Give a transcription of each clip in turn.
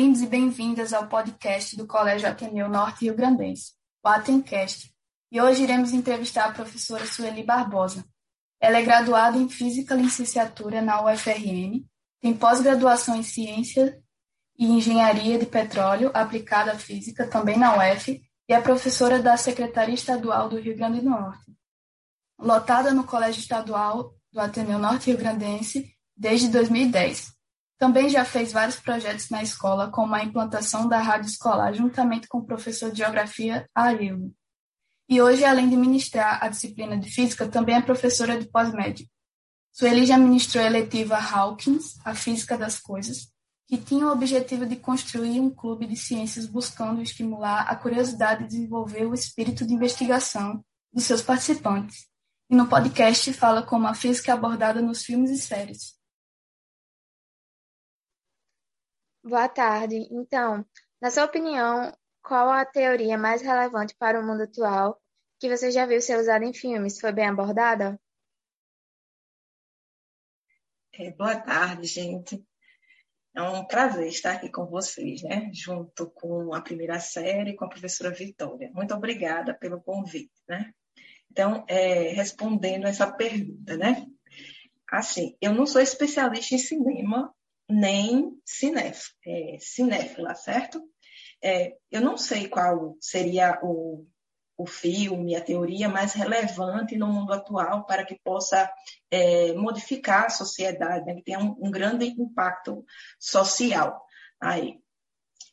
Bem-vindos e bem-vindas ao podcast do Colégio Ateneu Norte Rio Grandense, o Atencast. E hoje iremos entrevistar a professora Sueli Barbosa. Ela é graduada em Física Licenciatura na UFRN, tem pós-graduação em Ciência e Engenharia de Petróleo aplicada à Física, também na UF, e é professora da Secretaria Estadual do Rio Grande do Norte. Lotada no Colégio Estadual do Ateneu Norte Rio Grandense desde 2010. Também já fez vários projetos na escola, como a implantação da rádio escolar, juntamente com o professor de Geografia Arildo. E hoje, além de ministrar a disciplina de Física, também é professora de pós-médio. Sueli já ministrou a eletiva Hawkins, a Física das Coisas, que tinha o objetivo de construir um clube de ciências buscando estimular a curiosidade e desenvolver o espírito de investigação dos seus participantes. E no podcast fala como a física é abordada nos filmes e séries. Boa tarde. Então, na sua opinião, qual a teoria mais relevante para o mundo atual que você já viu ser usada em filmes? Foi bem abordada? É, boa tarde, gente. É um prazer estar aqui com vocês, né? Junto com a primeira série, com a professora Vitória. Muito obrigada pelo convite, né? Então, é, respondendo essa pergunta, né? Assim, eu não sou especialista em cinema, nem cinéf, é, cinéfila, certo? É, eu não sei qual seria o, o filme, a teoria mais relevante no mundo atual para que possa é, modificar a sociedade, né, que tenha um, um, grande impacto social aí.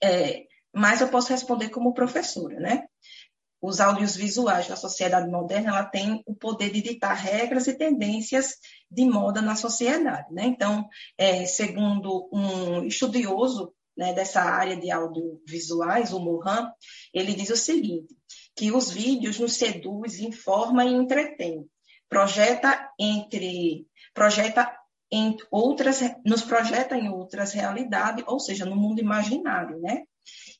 É, mas eu posso responder como professora, né? Os audiovisuais na sociedade moderna, ela tem o poder de ditar regras e tendências de moda na sociedade. Né? Então, é, segundo um estudioso né, dessa área de audiovisuais, o Mohan, ele diz o seguinte, que os vídeos nos seduz, informa e entretém. Projeta entre projeta em outras, nos projeta em outras realidades, ou seja, no mundo imaginário, né?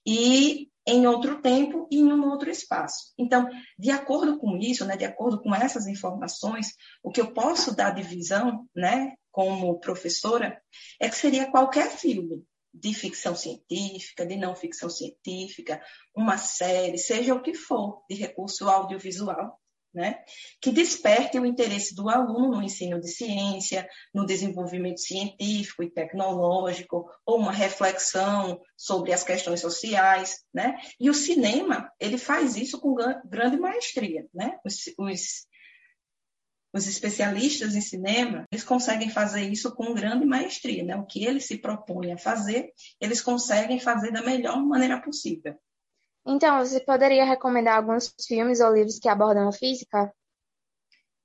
E em outro tempo e em um outro espaço. Então, de acordo com isso, né, de acordo com essas informações, o que eu posso dar de visão, né, como professora, é que seria qualquer filme de ficção científica, de não ficção científica, uma série, seja o que for, de recurso audiovisual, né? que desperte o interesse do aluno no ensino de ciência, no desenvolvimento científico e tecnológico, ou uma reflexão sobre as questões sociais. Né? E o cinema, ele faz isso com grande maestria. Né? Os, os, os especialistas em cinema, eles conseguem fazer isso com grande maestria. Né? O que eles se propõem a fazer, eles conseguem fazer da melhor maneira possível. Então, você poderia recomendar alguns filmes ou livros que abordam a física?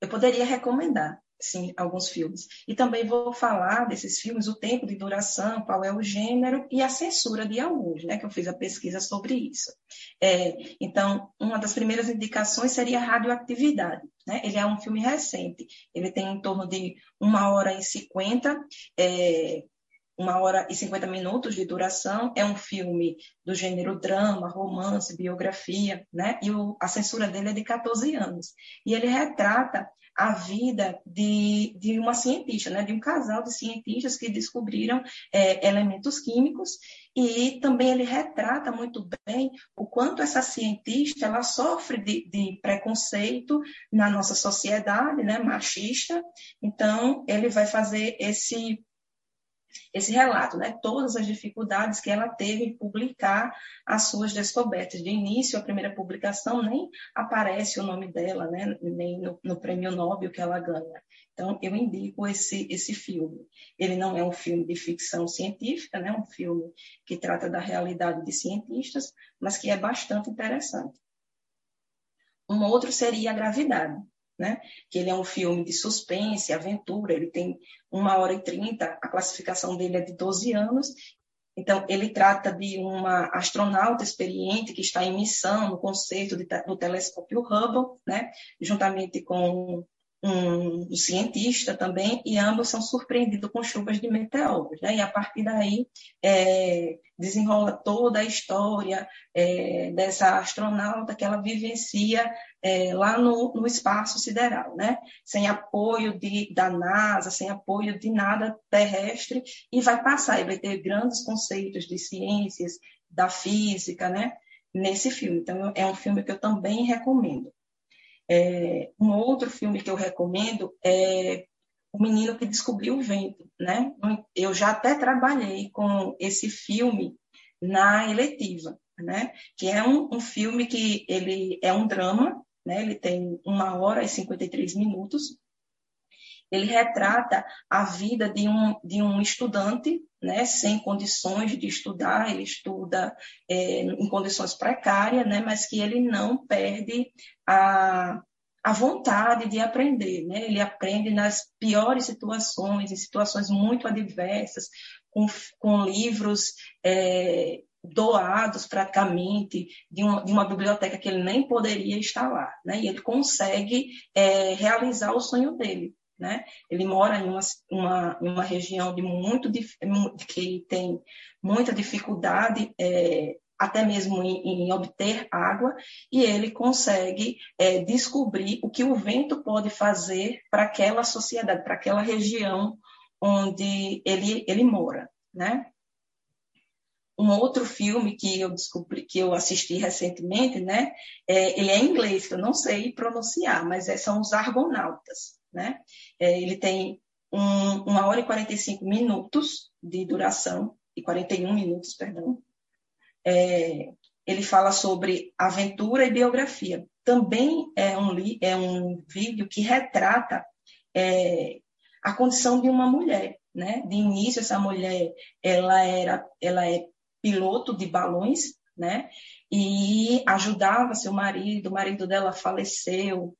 Eu poderia recomendar, sim, alguns filmes. E também vou falar desses filmes, o tempo de duração, qual é o gênero e a censura de alguns, né? Que eu fiz a pesquisa sobre isso. É, então, uma das primeiras indicações seria Radioatividade. Né? Ele é um filme recente. Ele tem em torno de uma hora e cinquenta. É, uma hora e 50 minutos de duração, é um filme do gênero drama, romance, biografia, né? E o, a censura dele é de 14 anos. E ele retrata a vida de, de uma cientista, né? De um casal de cientistas que descobriram é, elementos químicos e também ele retrata muito bem o quanto essa cientista ela sofre de, de preconceito na nossa sociedade, né? Machista. Então ele vai fazer esse esse relato, né? todas as dificuldades que ela teve em publicar as suas descobertas. De início, a primeira publicação nem aparece o nome dela, né? nem no, no prêmio Nobel que ela ganha. Então, eu indico esse, esse filme. Ele não é um filme de ficção científica, né? um filme que trata da realidade de cientistas, mas que é bastante interessante. Um outro seria A Gravidade né? Que ele é um filme de suspense, aventura, ele tem uma hora e trinta, a classificação dele é de 12 anos. Então, ele trata de uma astronauta experiente que está em missão no conceito de, do telescópio Hubble, né? Juntamente com um, cientista também, e ambos são surpreendidos com chuvas de meteoros. Né? E a partir daí é, desenrola toda a história é, dessa astronauta que ela vivencia é, lá no, no, espaço sideral, né? sem apoio de, da NASA, sem apoio de nada terrestre, e vai passar, e vai ter grandes conceitos de ciências, da física, né? nesse filme. Então, é um filme que eu também recomendo. É, um outro filme que eu recomendo é O Menino que Descobriu o Vento. Né? Eu já até trabalhei com esse filme na eletiva, né? que é um, um filme que ele é um drama, né? ele tem uma hora e 53 minutos, ele retrata a vida de um, de um estudante né, sem condições de estudar, ele estuda é, em condições precárias, né, mas que ele não perde a, a vontade de aprender. Né? Ele aprende nas piores situações, em situações muito adversas, com, com livros é, doados praticamente de uma, de uma, biblioteca que ele nem poderia estar lá. Né? E ele consegue é, realizar o sonho dele. Né? Ele mora em uma, uma, uma região de muito que tem muita dificuldade é, até mesmo em, em, obter água, e ele consegue é, descobrir o que o vento pode fazer para aquela sociedade, para aquela região onde ele, ele mora, né? Um outro filme que eu descobri, que eu assisti recentemente, né? É, ele é em inglês, que eu não sei pronunciar, mas é, são os Argonautas né? É, ele tem um, uma hora e 45 minutos de duração, e 41 minutos, perdão. É, ele fala sobre aventura e biografia. Também é um, é um vídeo que retrata é, a condição de uma mulher, né? De início, essa mulher, ela era, ela é piloto de balões, né? E ajudava seu marido, o marido dela faleceu,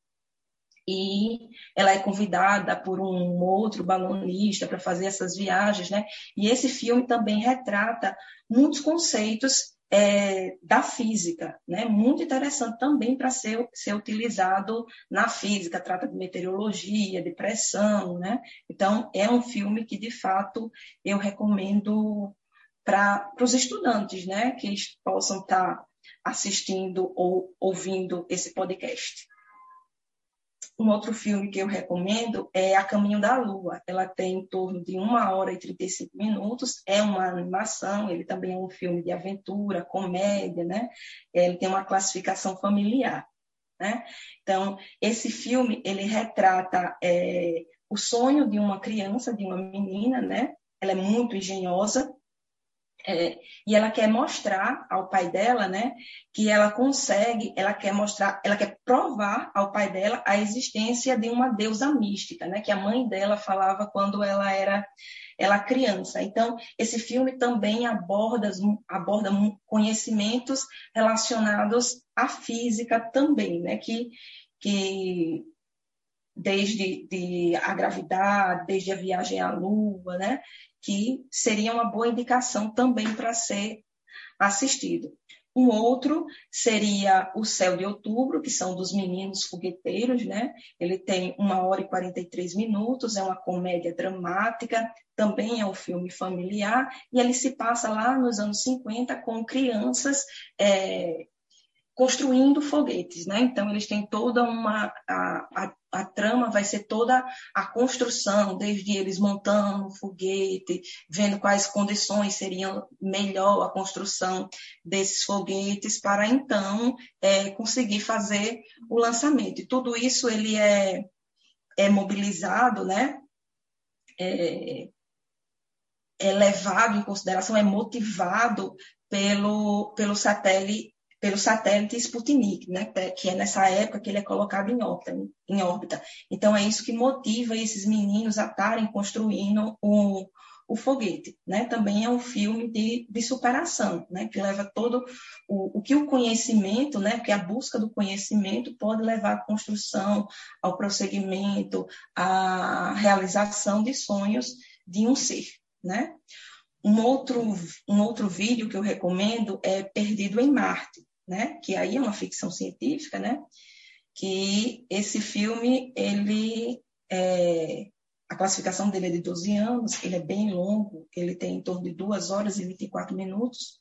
e ela é convidada por um outro balonista para fazer essas viagens, né? E esse filme também retrata muitos conceitos é, da física, né? Muito interessante também para ser, ser utilizado na física, trata de meteorologia, de pressão, né? Então, é um filme que, de fato, eu recomendo para os estudantes, né? Que possam estar tá assistindo ou ouvindo esse podcast. Um outro filme que eu recomendo é A Caminho da Lua. Ela tem em torno de uma hora e 35 minutos. É uma animação, ele também é um filme de aventura, comédia, né? Ele tem uma classificação familiar. Né? Então, esse filme, ele retrata é, o sonho de uma criança, de uma menina, né? Ela é muito engenhosa, é, e ela quer mostrar ao pai dela, né, que ela consegue, ela quer mostrar, ela quer provar ao pai dela a existência de uma deusa mística, né, que a mãe dela falava quando ela era ela criança. Então, esse filme também aborda, aborda conhecimentos relacionados à física também, né, que, que desde de a gravidade, desde a viagem à Lua, né? Que seria uma boa indicação também para ser assistido. Um outro seria O Céu de Outubro, que são dos meninos fogueteiros, né? Ele tem uma hora e 43 minutos, é uma comédia dramática, também é um filme familiar, e ele se passa lá nos anos 50 com crianças é, construindo foguetes, né? Então eles têm toda uma a, a, a, trama vai ser toda a construção, desde eles montando o foguete, vendo quais condições seriam melhor a construção desses foguetes para então é, conseguir fazer o lançamento. E tudo isso ele é, é mobilizado, né? É, é levado em consideração, é motivado pelo, pelo satélite pelo satélite Sputnik, né, que é nessa época que ele é colocado em órbita, em órbita. Então, é isso que motiva esses meninos a estarem construindo o, o foguete. Né? Também é um filme de, de superação, né? que leva todo o, o que o conhecimento, né? que a busca do conhecimento pode levar à construção, ao prosseguimento, à realização de sonhos de um ser. Né? Um outro, um outro vídeo que eu recomendo é Perdido em Marte, né? que aí é uma ficção científica, né? que esse filme, ele é, a classificação dele é de 12 anos, ele é bem longo, ele tem em torno de 2 horas e 24 minutos.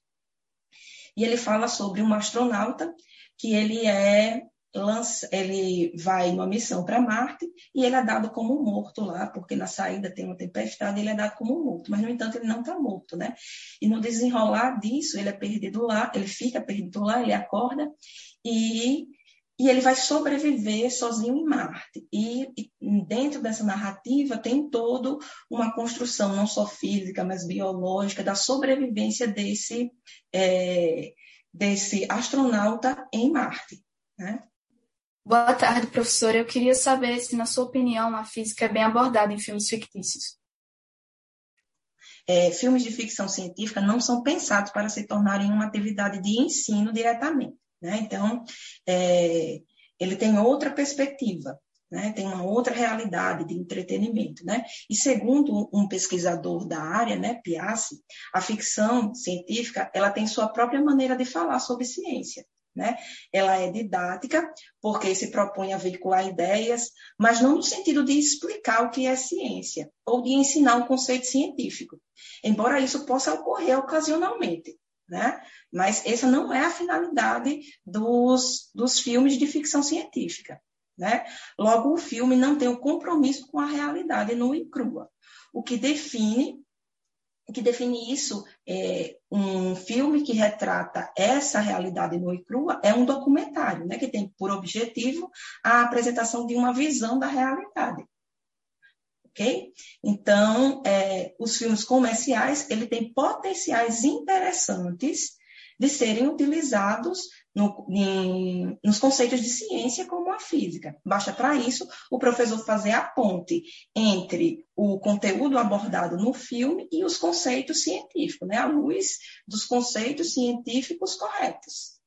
E ele fala sobre um astronauta que ele é lança, ele vai numa missão para Marte e ele é dado como morto lá, porque na saída tem uma tempestade, ele é dado como morto, mas no entanto ele não está morto, né? E no desenrolar disso, ele é perdido lá, ele fica perdido lá, ele acorda e e ele vai sobreviver sozinho em Marte. E, e, dentro dessa narrativa tem toda uma construção, não só física, mas biológica, da sobrevivência desse, é, desse astronauta em Marte. Né? Boa tarde, professora. Eu queria saber se, na sua opinião, a física é bem abordada em filmes fictícios. É, filmes de ficção científica não são pensados para se tornarem uma atividade de ensino diretamente. Né? Então, é, ele tem outra perspectiva, né? tem uma outra realidade de entretenimento. Né? E segundo um pesquisador da área, né, Piassi, a ficção científica ela tem sua própria maneira de falar sobre ciência. Né? Ela é didática, porque se propõe a veicular ideias, mas não no sentido de explicar o que é ciência ou de ensinar um conceito científico, embora isso possa ocorrer ocasionalmente. Né? Mas essa não é a finalidade dos, dos filmes de ficção científica. Né? Logo, o filme não tem o um compromisso com a realidade nua e crua. O que define que define isso é um filme que retrata essa realidade nua e crua é um documentário, né, que tem por objetivo a apresentação de uma visão da realidade. Ok? Então, é, os filmes comerciais ele tem potenciais interessantes de serem utilizados no, em, nos conceitos de ciência como a física. Basta para isso o professor fazer a ponte entre o conteúdo abordado no filme e os conceitos científicos, né, à luz dos conceitos científicos corretos.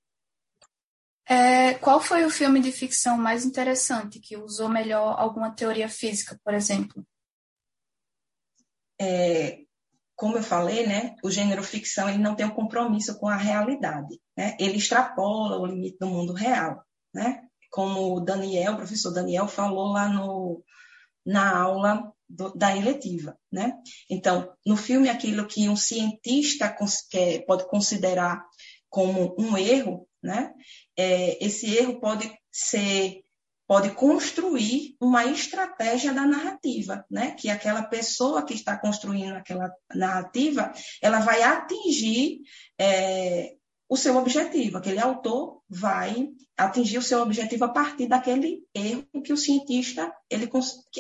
É, qual foi o filme de ficção mais interessante que usou melhor alguma teoria física, por exemplo? É, como eu falei, né, o gênero ficção ele não tem um compromisso com a realidade, né? Ele extrapola o limite do mundo real, né? Como o Daniel, o professor Daniel falou lá no, na aula do, da eletiva, né? Então, no filme aquilo que um cientista quer, pode considerar como um erro, né? É, esse erro pode ser pode construir uma estratégia da narrativa, né? Que aquela pessoa que está construindo aquela narrativa, ela vai atingir é, o seu objetivo. Aquele autor vai atingir o seu objetivo a partir daquele erro que o cientista, ele,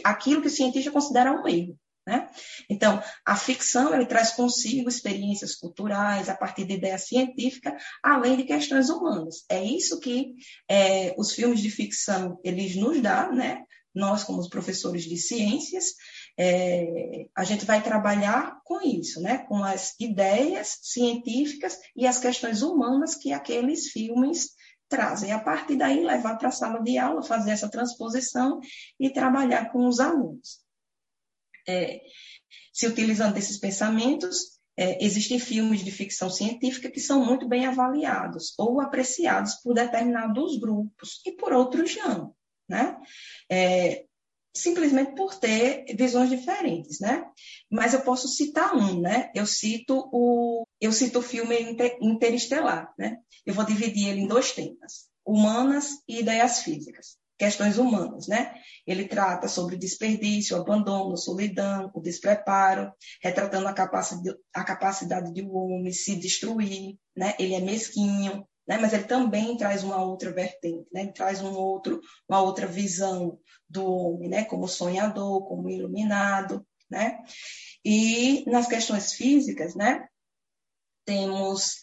aquilo que o cientista considera um erro. Né? Então, a ficção ele traz consigo experiências culturais a partir de ideias científicas, além de questões humanas. É isso que é, os filmes de ficção eles nos dão, né? Nós, como professores de ciências, é, a gente vai trabalhar com isso, né? com as ideias científicas e as questões humanas que aqueles filmes trazem. A partir daí, levar para a sala de aula, fazer essa transposição e trabalhar com os alunos é, se utilizando desses pensamentos, é, existem filmes de ficção científica que são muito bem avaliados ou apreciados por determinados grupos e por outros não, né? É, simplesmente por ter visões diferentes, né? Mas eu posso citar um, né? Eu cito o eu cito o filme Interestelar, né? Eu vou dividir ele em dois temas: humanas e ideias físicas questões humanas, né? Ele trata sobre desperdício, abandono, solidão, o despreparo, retratando a capacidade, a capacidade de um homem se destruir, né? Ele é mesquinho, né? Mas ele também traz uma outra vertente, né? Ele traz um outro, uma outra visão do homem, né? Como sonhador, como iluminado, né? E nas questões físicas, né? Temos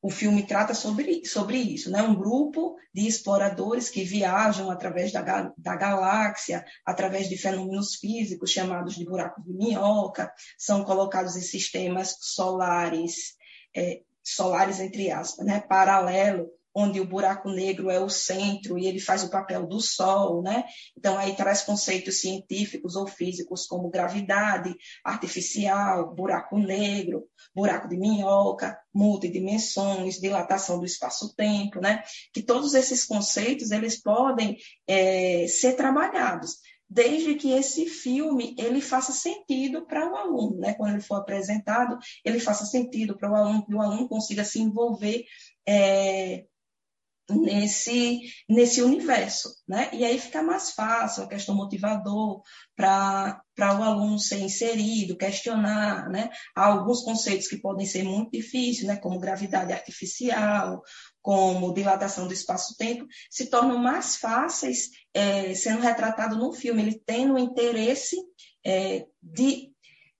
o filme trata sobre, sobre isso, né? Um grupo de exploradores que viajam através da, da galáxia, através de fenômenos físicos chamados de buracos de minhoca, são colocados em sistemas solares, é, solares entre aspas, né? Paralelo, onde o buraco negro é o centro e ele faz o papel do Sol, né? Então aí traz conceitos científicos ou físicos como gravidade artificial, buraco negro, buraco de minhoca, multidimensões, dilatação do espaço-tempo, né? Que todos esses conceitos eles podem é, ser trabalhados desde que esse filme ele faça sentido para o aluno, né? Quando ele for apresentado, ele faça sentido para o aluno, que o aluno consiga se envolver é, nesse, nesse universo, né? E aí fica mais fácil a questão motivador para o aluno ser inserido, questionar, né? Há alguns conceitos que podem ser muito difíceis, né? Como gravidade artificial, como dilatação do espaço-tempo, se tornam mais fáceis é, sendo retratado no filme, ele tendo o interesse é, de,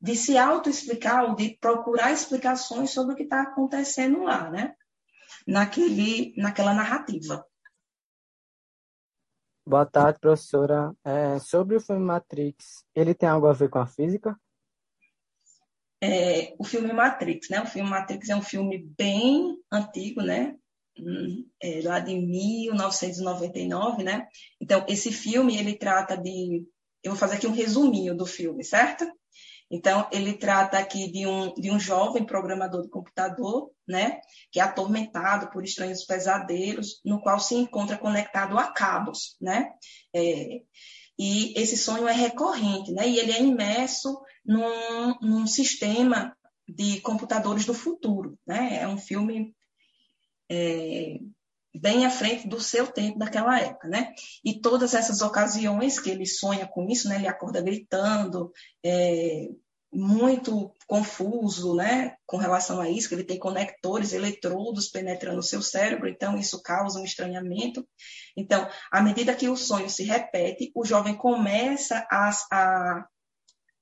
de se auto-explicar ou de procurar explicações sobre o que está acontecendo lá, né? Naquele, naquela narrativa. Boa tarde, professora. É, sobre o filme Matrix, ele tem algo a ver com a física? É, o filme Matrix, né? O filme Matrix é um filme bem antigo, né? É, lá de 1999, né? Então, esse filme, ele trata de... Eu vou fazer aqui um resuminho do filme, certo? Então, ele trata aqui de um, de um jovem programador de computador, né, que é atormentado por estranhos pesadelos, no qual se encontra conectado a cabos, né, é, e esse sonho é recorrente, né, e ele é imerso num, num sistema de computadores do futuro, né, é um filme é, bem à frente do seu tempo daquela época, né? E todas essas ocasiões que ele sonha com isso, né? Ele acorda gritando, é, muito confuso, né? Com relação a isso, que ele tem conectores, eletrodos penetrando o seu cérebro, então isso causa um estranhamento. Então, à medida que o sonho se repete, o jovem começa a, a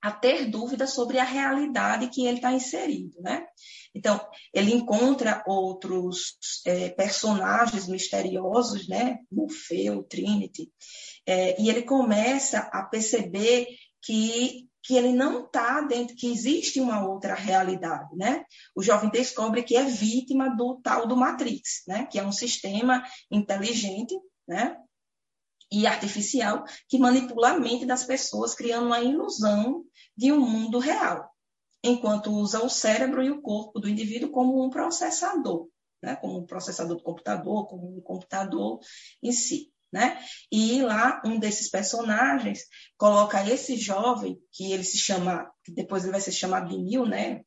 a ter dúvidas sobre a realidade que ele está inserido, né? Então, ele encontra outros é, personagens misteriosos, né? Morfeu, Trinity, é, e ele começa a perceber que que ele não está dentro, que existe uma outra realidade, né? O jovem descobre que é vítima do tal do Matrix, né? Que é um sistema inteligente, né? E artificial que manipula a mente das pessoas, criando uma ilusão de um mundo real, enquanto usa o cérebro e o corpo do indivíduo como um processador, né? como um processador do computador, como um computador em si. Né? E lá um desses personagens coloca esse jovem que ele se chama, que depois ele vai ser chamado de Neil, né?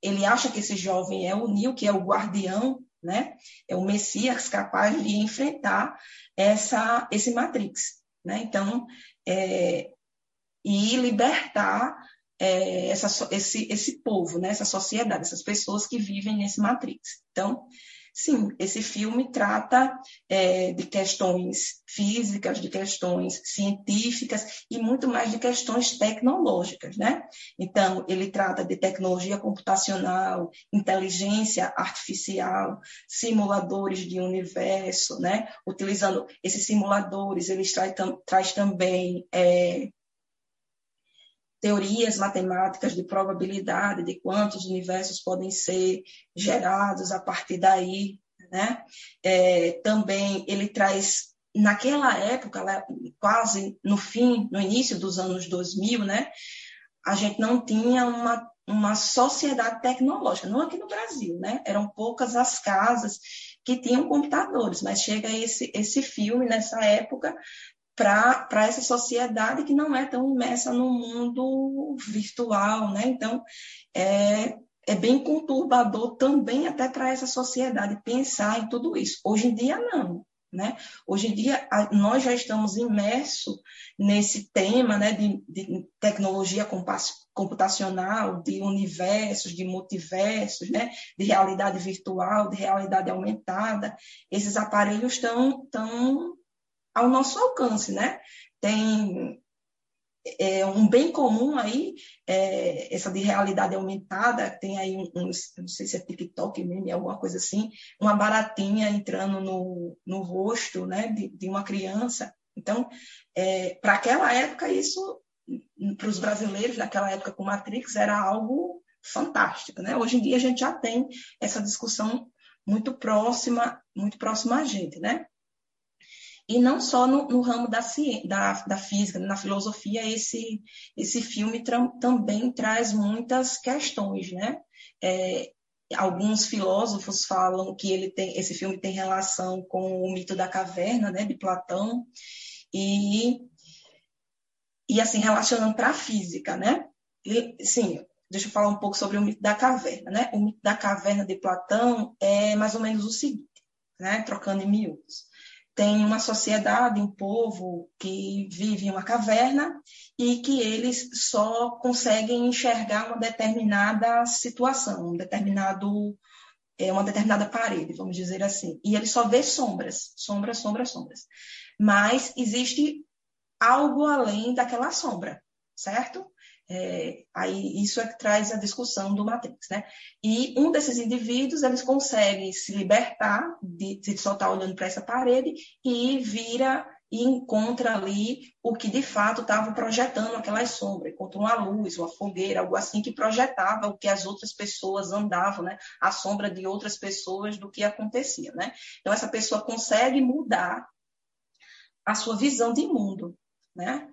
Ele acha que esse jovem é o Neil, que é o guardião, né? É o Messias capaz de enfrentar essa esse Matrix, né? Então, é, e libertar é, essa, esse, esse povo, né, essa sociedade, essas pessoas que vivem nesse Matrix. Então, sim, esse filme trata é, de questões físicas, de questões científicas e muito mais de questões tecnológicas, né? Então, ele trata de tecnologia computacional, inteligência artificial, simuladores de universo, né? Utilizando esses simuladores, ele traz, traz também é, teorias matemáticas de probabilidade de quantos universos podem ser gerados a partir daí, né? É, também ele traz naquela época, quase no fim, no início dos anos 2000, né? A gente não tinha uma uma sociedade tecnológica, não aqui no Brasil, né? Eram poucas as casas que tinham computadores, mas chega esse, esse filme nessa época para essa sociedade que não é tão imersa no mundo virtual, né? Então, é, é bem conturbador também até para essa sociedade pensar em tudo isso. Hoje em dia, não. Né? Hoje em dia, nós já estamos imersos nesse tema né, de, de tecnologia computacional, de universos, de multiversos, né, de realidade virtual, de realidade aumentada. Esses aparelhos estão tão ao nosso alcance, né? Tem é, um bem comum aí, é, essa de realidade aumentada, tem aí um, um, não sei se é TikTok mesmo, alguma coisa assim, uma baratinha entrando no, no rosto né, de, de uma criança. Então, é, para aquela época, isso, para os brasileiros, naquela época com Matrix, era algo fantástico. Né? Hoje em dia, a gente já tem essa discussão muito próxima, muito próxima a gente, né? E não só no, no ramo da, da, da, física, na filosofia, esse, esse filme também traz muitas questões, né? É, alguns filósofos falam que ele tem, esse filme tem relação com o mito da caverna, né, de Platão, e, e assim, relacionando para a física, né? E, sim, deixa eu falar um pouco sobre o mito da caverna, né? O mito da caverna de Platão é mais ou menos o seguinte, né? Trocando em miúdos tem uma sociedade, um povo que vive em uma caverna e que eles só conseguem enxergar uma determinada situação, um determinado, é, uma determinada parede, vamos dizer assim. E ele só vê sombras, sombras, sombras, sombras. Mas existe algo além daquela sombra, certo? É, aí isso é que traz a discussão do Matrix, né? E um desses indivíduos, eles conseguem se libertar de, de só estar olhando para essa parede e vira e encontra ali o que de fato estava projetando aquelas sombras, encontra uma luz, uma fogueira, algo assim que projetava o que as outras pessoas andavam, né? A sombra de outras pessoas do que acontecia, né? Então essa pessoa consegue mudar a sua visão de mundo, né?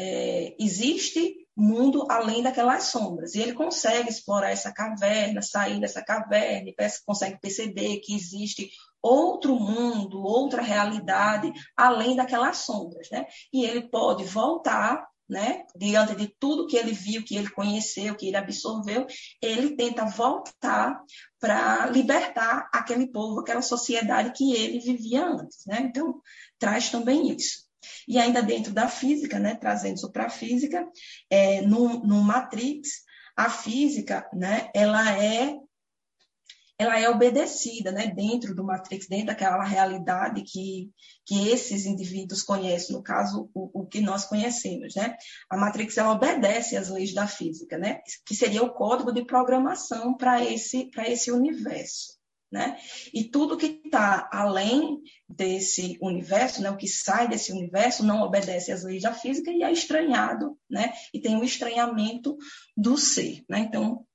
É, existe mundo além daquelas sombras. E ele consegue explorar essa caverna, sair dessa caverna, e consegue perceber que existe outro mundo, outra realidade além daquelas sombras, né? E ele pode voltar, né? Diante de tudo que ele viu, que ele conheceu, que ele absorveu, ele tenta voltar para libertar aquele povo, aquela sociedade que ele vivia antes, né? Então, traz também isso. E ainda dentro da física, né, trazendo isso para a física, é, no, no Matrix, a física, né, ela é ela é obedecida, né, dentro do Matrix, dentro daquela realidade que, que esses indivíduos conhecem, no caso, o, o que nós conhecemos, né? A Matrix, ela obedece às leis da física, né? Que seria o código de programação para esse, esse universo. Né? E tudo que está além desse universo, né, o que sai desse universo, não obedece às leis da física e é estranhado, né? e tem o um estranhamento do ser. Né? Então,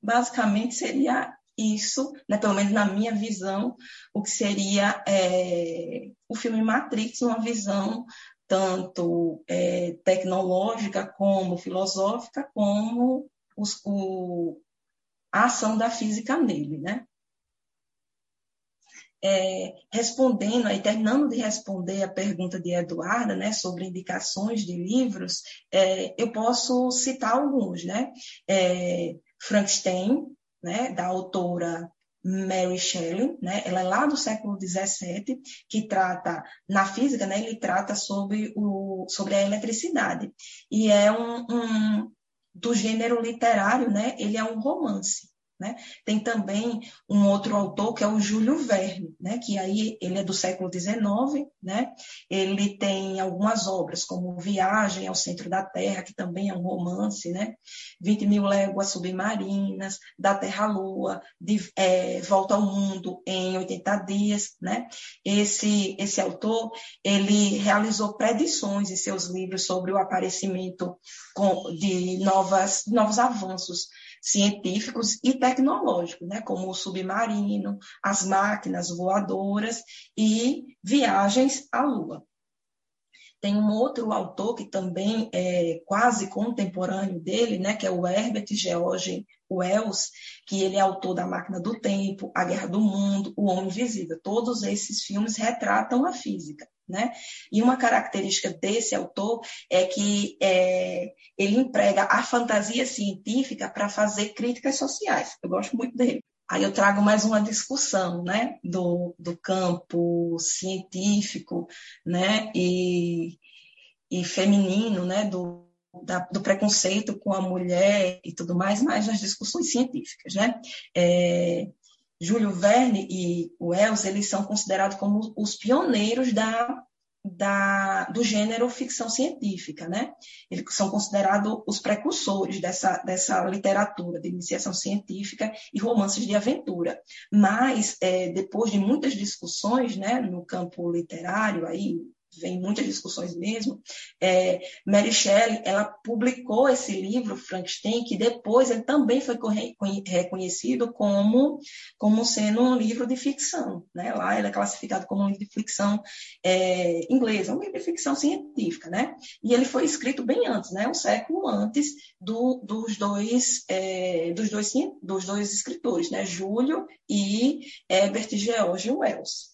basicamente seria isso, né, pelo menos na minha visão, o que seria é, o filme Matrix, uma visão tanto é, tecnológica como filosófica, como os, o, a ação da física nele, né? É, respondendo, aí, terminando de responder a pergunta de Eduarda, né, sobre indicações de livros, é, eu posso citar alguns, né? É, Frankenstein, né, da autora Mary Shelley, né? Ela é lá do século XVII, que trata na física, né? Ele trata sobre o sobre a eletricidade e é um, um do gênero literário, né? Ele é um romance. Né? Tem também um outro autor que é o Júlio Verne, né? que aí ele é do século XIX, né? ele tem algumas obras como Viagem ao Centro da Terra, que também é um romance, né? 20 mil léguas submarinas, Da Terra à Lua, de, é, Volta ao Mundo em 80 dias. Né? Esse, esse autor ele realizou predições em seus livros sobre o aparecimento de novas, novos avanços científicos e tecnológicos, né, como o submarino, as máquinas voadoras e viagens à Lua. Tem um outro autor que também é quase contemporâneo dele, né, que é o Herbert George Wells, que ele é autor da Máquina do Tempo, A Guerra do Mundo, O Homem Invisível. Todos esses filmes retratam a física. Né? E uma característica desse autor é que é, ele emprega a fantasia científica para fazer críticas sociais. Eu gosto muito dele. Aí eu trago mais uma discussão né, do, do campo científico né, e, e feminino, né, do, da, do preconceito com a mulher e tudo mais, mas nas discussões científicas. Né? É, Júlio Verne e Wells, eles são considerados como os pioneiros da, da, do gênero ficção científica, né? Eles são considerados os precursores dessa, dessa literatura de iniciação científica e romances de aventura. Mas, é, depois de muitas discussões, né, no campo literário, aí, vem muitas discussões mesmo, é, Mary Shelley, ela publicou esse livro, Frankenstein, que depois ele também foi reconhecido como, como sendo um livro de ficção. Né? Lá ele é classificado como um livro de ficção é, inglesa, um livro de ficção científica. Né? E ele foi escrito bem antes, né? um século antes do, dos, dois, é, dos, dois, dos dois escritores, né? Júlio e Herbert George Wells.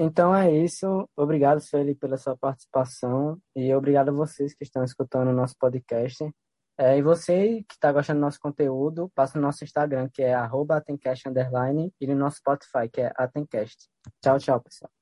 Então é isso. Obrigado, Sueli, pela sua participação e obrigado a vocês que estão escutando o nosso podcast. É, e você que está gostando do nosso conteúdo, passa no nosso Instagram, que é arroba e no nosso Spotify, que é Atencast. Tchau, tchau, pessoal.